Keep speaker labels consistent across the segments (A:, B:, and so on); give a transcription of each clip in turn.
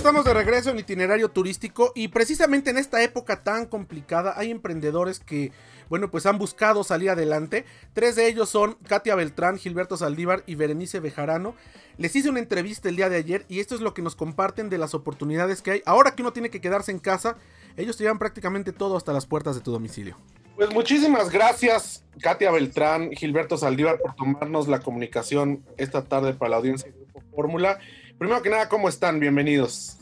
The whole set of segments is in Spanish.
A: Estamos de regreso en itinerario turístico y precisamente en esta época tan complicada hay emprendedores que, bueno, pues han buscado salir adelante. Tres de ellos son Katia Beltrán, Gilberto Saldívar y Berenice Bejarano. Les hice una entrevista el día de ayer y esto es lo que nos comparten de las oportunidades que hay. Ahora que uno tiene que quedarse en casa, ellos te llevan prácticamente todo hasta las puertas de tu domicilio. Pues muchísimas gracias, Katia Beltrán, Gilberto Saldívar, por tomarnos la comunicación esta tarde para la audiencia de Grupo Fórmula. Primero que nada, ¿cómo están? Bienvenidos.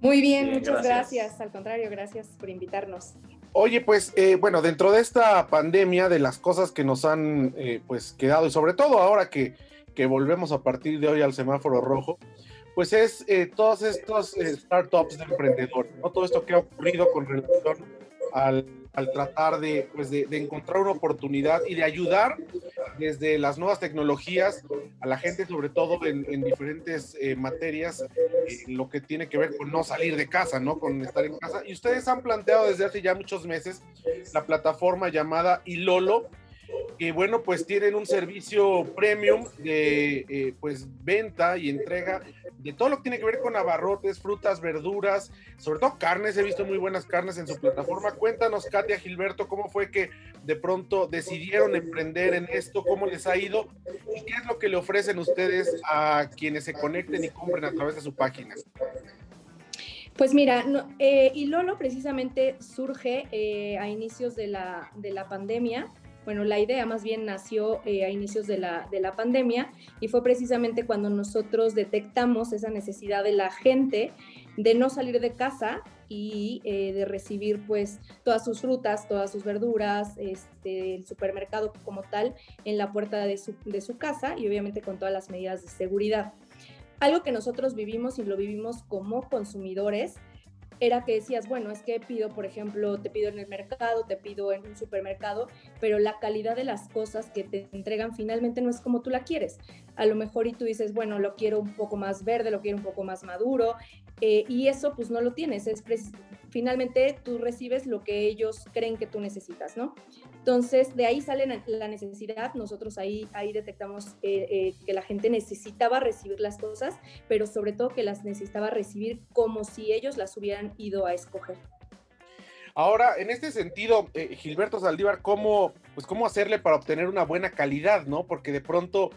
B: Muy bien, muchas gracias. Al contrario, gracias por invitarnos.
A: Oye, pues eh, bueno, dentro de esta pandemia, de las cosas que nos han eh, pues quedado y sobre todo ahora que, que, volvemos a partir de hoy al semáforo rojo, pues es eh, todos estos startups de emprendedores, ¿no? Todo esto que ha ocurrido con relación al al tratar de, pues de, encontrar una oportunidad y de ayudar desde las nuevas tecnologías a la gente, sobre todo en, diferentes eh, materias, eh, lo que tiene que ver con no salir de casa, ¿no? Con estar en casa. Y ustedes han planteado desde hace ya muchos meses la plataforma llamada Ilolo, que bueno, pues tienen un servicio premium de eh, pues venta y entrega todo lo que tiene que ver con abarrotes, frutas, verduras, sobre todo carnes, he visto muy buenas carnes en su plataforma. Cuéntanos, Katia Gilberto, cómo fue que de pronto decidieron emprender en esto, cómo les ha ido y qué es lo que le ofrecen ustedes a quienes se conecten y compren a través de su página.
B: Pues mira, no, eh, Ilolo precisamente surge eh, a inicios de la, de la pandemia bueno, la idea más bien nació eh, a inicios de la, de la pandemia y fue precisamente cuando nosotros detectamos esa necesidad de la gente de no salir de casa y eh, de recibir pues todas sus frutas, todas sus verduras, este, el supermercado como tal en la puerta de su, de su casa y obviamente con todas las medidas de seguridad. Algo que nosotros vivimos y lo vivimos como consumidores era que decías, bueno, es que pido, por ejemplo, te pido en el mercado, te pido en un supermercado, pero la calidad de las cosas que te entregan finalmente no es como tú la quieres. A lo mejor y tú dices, bueno, lo quiero un poco más verde, lo quiero un poco más maduro, eh, y eso pues no lo tienes. Es finalmente tú recibes lo que ellos creen que tú necesitas, ¿no? Entonces, de ahí sale la necesidad, nosotros ahí, ahí detectamos eh, eh, que la gente necesitaba recibir las cosas, pero sobre todo que las necesitaba recibir como si ellos las hubieran ido a escoger.
A: Ahora, en este sentido, Gilberto Saldívar, ¿cómo, pues, ¿cómo hacerle para obtener una buena calidad, no? Porque de pronto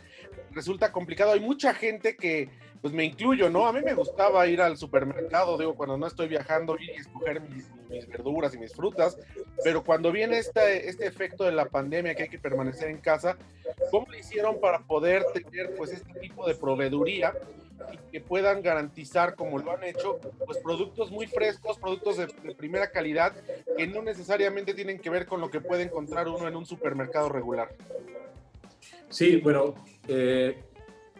A: resulta complicado. Hay mucha gente que pues me incluyo, ¿no? A mí me gustaba ir al supermercado, digo, cuando no estoy viajando, ir y escoger mis, verduras y mis frutas, pero cuando viene este, este efecto de la pandemia que hay que permanecer en casa, ¿cómo le hicieron para poder tener pues este tipo de proveeduría y que puedan garantizar, como lo han hecho, pues productos muy frescos, productos de, de primera calidad, que no necesariamente tienen que ver con lo que puede encontrar uno en un supermercado regular?
C: Sí, bueno, eh,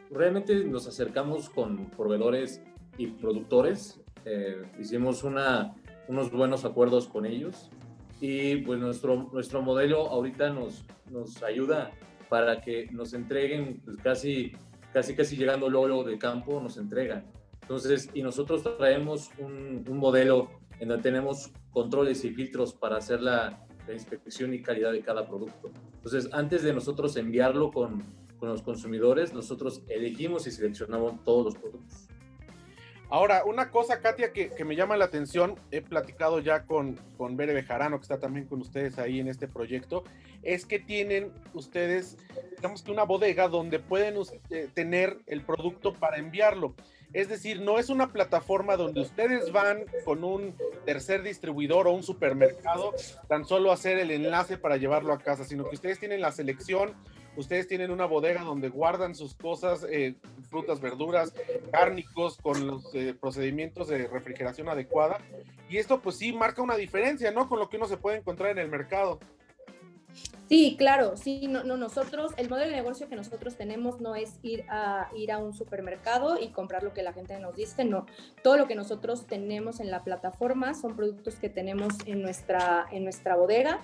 C: realmente nos acercamos con proveedores y productores, eh, hicimos una, unos buenos acuerdos con ellos y pues nuestro, nuestro modelo ahorita nos, nos ayuda para que nos entreguen pues, casi, casi, casi llegando luego de campo, nos entregan. Entonces, y nosotros traemos un, un modelo en donde tenemos controles y filtros para hacer la, inspección y calidad de cada producto. Entonces, antes de nosotros enviarlo con, con los consumidores, nosotros elegimos y seleccionamos todos los productos.
A: Ahora, una cosa, Katia, que, me llama la atención, he platicado ya con, con Bere Bejarano, que está también con ustedes ahí en este proyecto, es que tienen ustedes, digamos que una bodega donde pueden eh, tener el producto para enviarlo. Es decir, no es una plataforma donde ustedes van con un tercer distribuidor o un supermercado tan solo hacer el enlace para llevarlo a casa, sino que ustedes tienen la selección, ustedes tienen una bodega donde guardan sus cosas, eh, frutas, verduras, cárnicos, con los eh, procedimientos de refrigeración adecuada. Y esto pues sí marca una diferencia, ¿no? Con lo que uno se puede encontrar en el mercado.
B: Sí, claro, sí, no, no, nosotros, el modelo de negocio que nosotros tenemos no es ir a, ir a un supermercado y comprar lo que la gente nos dice, no. Todo lo que nosotros tenemos en la plataforma son productos que tenemos en nuestra, en nuestra bodega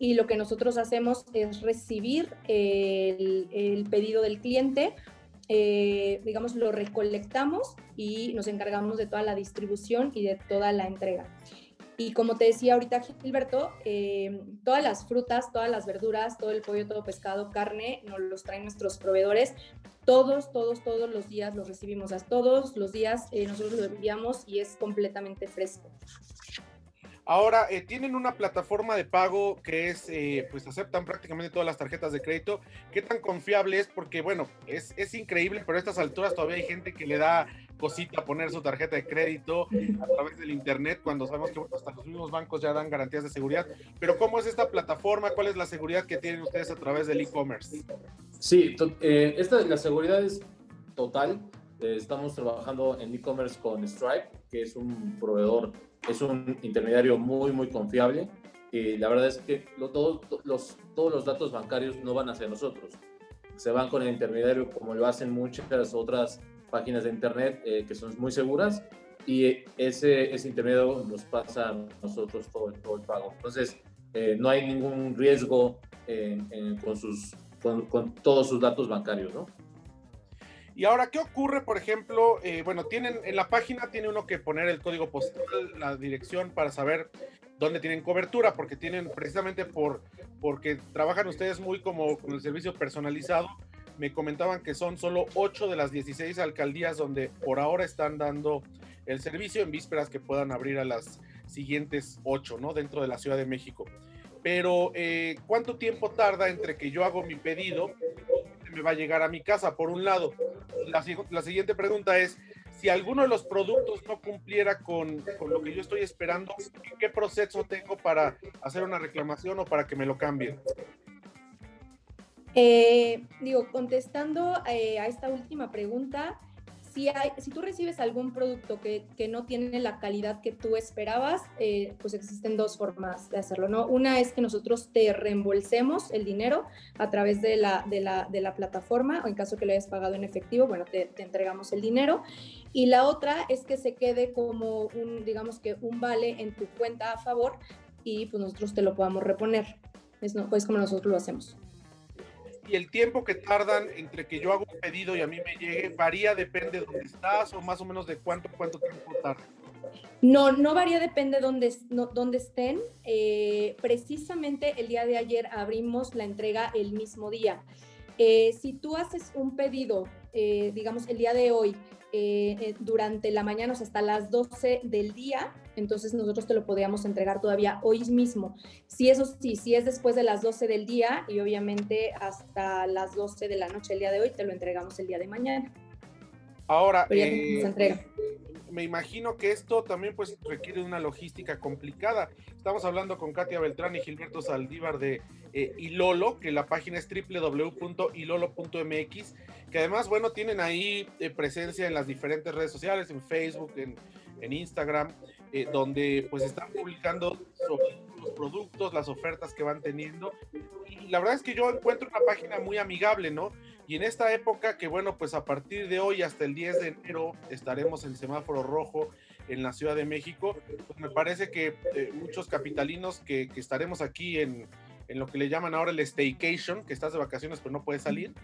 B: y lo que nosotros hacemos es recibir el, el pedido del cliente eh, digamos, lo recolectamos y nos encargamos de toda la distribución y de toda la entrega. Y como te decía ahorita Gilberto, eh, todas las frutas, todas las verduras, todo el pollo, todo pescado, carne, nos los traen nuestros proveedores. Todos, todos, todos los días los recibimos. Todos los días eh, nosotros los enviamos y es completamente fresco.
A: Ahora, eh, tienen una plataforma de pago que es, eh, pues aceptan prácticamente todas las tarjetas de crédito. ¿Qué tan confiable es? Porque, bueno, es, es, increíble, pero a estas alturas todavía hay gente que le da cosita poner su tarjeta de crédito a través del Internet, cuando sabemos que hasta los mismos bancos ya dan garantías de seguridad. Pero, ¿cómo es esta plataforma? ¿Cuál es la seguridad que tienen ustedes a través del e-commerce?
C: Sí, eh, esta, la seguridad es total. estamos trabajando en e-commerce con Stripe, que es un proveedor es un intermediario muy, muy confiable. Y la verdad es que todos, los, todos los datos bancarios no van hacia nosotros. Se van con el intermediario como lo hacen muchas otras páginas de Internet eh, que son muy seguras y ese, ese intermediario nos pasa a nosotros todo, todo el pago. Entonces, eh, no hay ningún riesgo con, sus, con todos sus datos bancarios, ¿no?
A: Y ahora, ¿qué ocurre, por ejemplo? Eh, bueno, tienen en la página tiene uno que poner el código postal, la dirección para saber dónde tienen cobertura, porque tienen precisamente por porque trabajan ustedes muy como con el servicio personalizado. Me comentaban que son solo 8 de las 16 alcaldías donde por ahora están dando el servicio en vísperas que puedan abrir a las siguientes 8, ¿no? Dentro de la Ciudad de México. Pero, eh, ¿cuánto tiempo tarda entre que yo hago mi pedido me va a llegar a mi casa, por un lado. La, siguiente pregunta es, si alguno de los productos no cumpliera con, lo que yo estoy esperando, ¿qué proceso tengo para hacer una reclamación o para que me lo cambien?
B: Eh, digo, contestando eh, a esta última pregunta, si, tú recibes algún producto que, no tiene la calidad que tú esperabas, eh, pues existen dos formas de hacerlo, ¿no? Una es que nosotros te reembolsemos el dinero a través de la, de la, plataforma o en caso que lo hayas pagado en efectivo, bueno, te, entregamos el dinero. Y la otra es que se quede como un, digamos que un vale en tu cuenta a favor y pues nosotros te lo podamos reponer. Es, no, pues como nosotros lo hacemos
A: y el tiempo que tardan entre que yo hago un pedido y a mí me llegue varía, depende de dónde estás o más o menos de cuánto, cuánto tiempo tarda.
B: No, no varía, depende de dónde, dónde estén. Eh, precisamente el día de ayer abrimos la entrega el mismo día. Eh, si tú haces un pedido, eh, digamos, el día de hoy, durante la mañana, o sea, hasta las 12 del día, entonces nosotros te lo podríamos entregar todavía hoy mismo. Si eso sí, si es después de las 12 del día y obviamente hasta las 12 de la noche el día de hoy, te lo entregamos el día de mañana.
A: Ahora, eh, me imagino que esto también pues requiere una logística complicada. Estamos hablando con Katia Beltrán y Gilberto Saldívar de eh, Ilolo, que la página es www.ilolo.mx, que además, bueno, tienen ahí eh, presencia en las diferentes redes sociales, en Facebook, en, en Instagram. Eh, donde pues están publicando sobre los productos, las ofertas que van teniendo. Y la verdad es que yo encuentro una página muy amigable, ¿no? Y en esta época que bueno, pues a partir de hoy hasta el 10 de enero estaremos en semáforo rojo en la Ciudad de México, pues me parece que eh, muchos capitalinos que, que estaremos aquí en, en lo que le llaman ahora el staycation, que estás de vacaciones pero no puedes salir,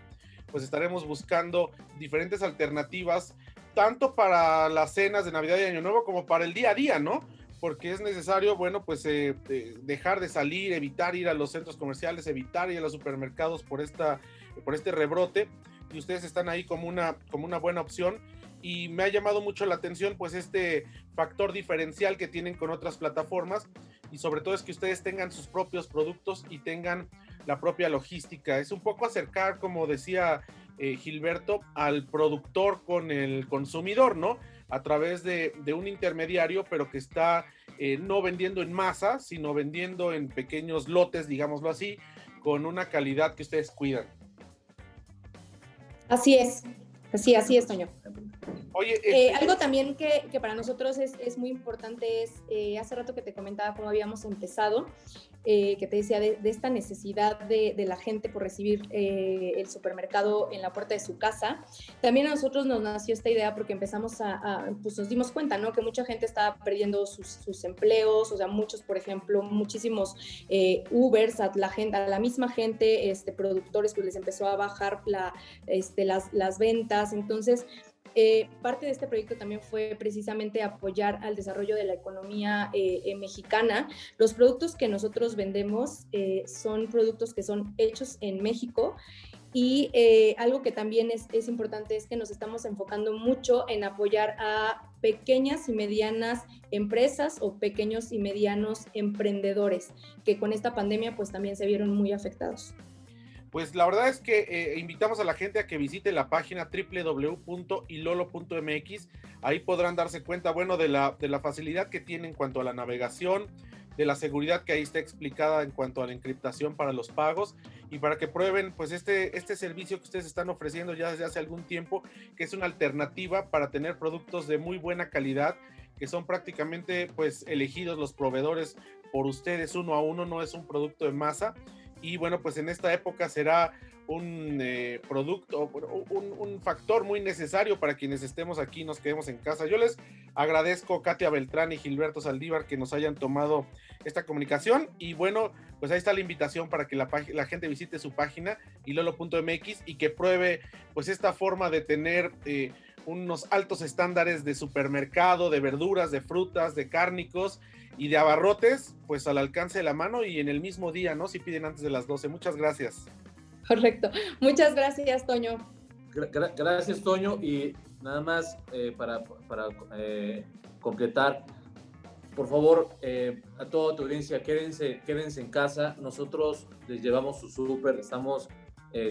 A: pues estaremos buscando diferentes alternativas tanto para las cenas de Navidad y Año Nuevo como para el día a día, ¿no? Porque es necesario, bueno, pues eh, dejar de salir, evitar ir a los centros comerciales, evitar ir a los supermercados por, esta, por este rebrote. Y ustedes están ahí como una, como una buena opción. Y me ha llamado mucho la atención, pues, este factor diferencial que tienen con otras plataformas. Y sobre todo es que ustedes tengan sus propios productos y tengan la propia logística. Es un poco acercar, como decía eh, Gilberto, al productor con el consumidor, ¿no? A través de, un intermediario, pero que está eh, no vendiendo en masa, sino vendiendo en pequeños lotes, digámoslo así, con una calidad que ustedes cuidan.
B: Así es, así, así es, Toño. Oye, eh, este algo también que, que, para nosotros es, es muy importante es, eh, hace rato que te comentaba cómo habíamos empezado, eh, que te decía de, esta necesidad de, de, la gente por recibir el supermercado en la puerta de su casa. También a nosotros nos nació esta idea porque empezamos a, a pues nos dimos cuenta, ¿no? Que mucha gente estaba perdiendo sus, sus empleos, o sea, muchos, por ejemplo, muchísimos Ubers, a la, gente, a la misma gente, este, productores, pues les empezó a bajar la, este, las, las ventas. Entonces, eh, parte de este proyecto también fue precisamente apoyar al desarrollo de la economía eh, eh, mexicana. Los productos que nosotros vendemos son productos que son hechos en México y algo que también es, es, importante es que nos estamos enfocando mucho en apoyar a pequeñas y medianas empresas o pequeños y medianos emprendedores que con esta pandemia pues también se vieron muy afectados.
A: Pues la verdad es que eh, invitamos a la gente a que visite la página www.ilolo.mx. Ahí podrán darse cuenta, bueno, de la, de la facilidad que tiene en cuanto a la navegación, de la seguridad que ahí está explicada en cuanto a la encriptación para los pagos y para que prueben pues este, este servicio que ustedes están ofreciendo ya desde hace algún tiempo, que es una alternativa para tener productos de muy buena calidad, que son prácticamente pues elegidos los proveedores por ustedes uno a uno, no es un producto de masa y bueno, pues en esta época será un eh, producto, un, un, factor muy necesario para quienes estemos aquí, nos quedemos en casa. Yo les agradezco Katia Beltrán y Gilberto Saldívar que nos hayan tomado esta comunicación y bueno, pues ahí está la invitación para que la, la gente visite su página ilolo.mx y que pruebe pues esta forma de tener eh, unos altos estándares de supermercado, de verduras, de frutas, de cárnicos y de abarrotes, pues al alcance de la mano y en el mismo día, ¿no? Si piden antes de las 12. Muchas gracias.
B: Correcto. Muchas gracias, Toño.
C: gracias, Toño. Y nada más eh, para, para eh, completar, por favor, eh, a toda tu audiencia, quédense, quédense en casa. Nosotros les llevamos su súper, estamos,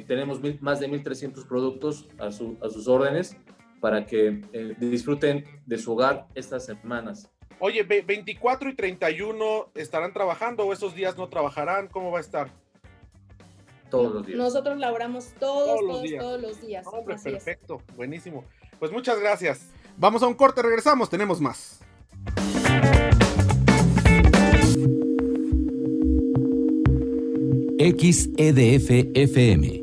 C: tenemos más de 1.300 productos a, su, a sus órdenes para que disfruten de su hogar estas semanas.
A: Oye, 24 y 31 estarán trabajando o esos días no trabajarán, ¿cómo va a estar?
C: Todos los días.
B: Nosotros laboramos todos, todos, los días. Todos los días.
A: Hombre, perfecto, buenísimo. Pues muchas gracias. Vamos a un corte, regresamos, tenemos más.
D: XEDF FM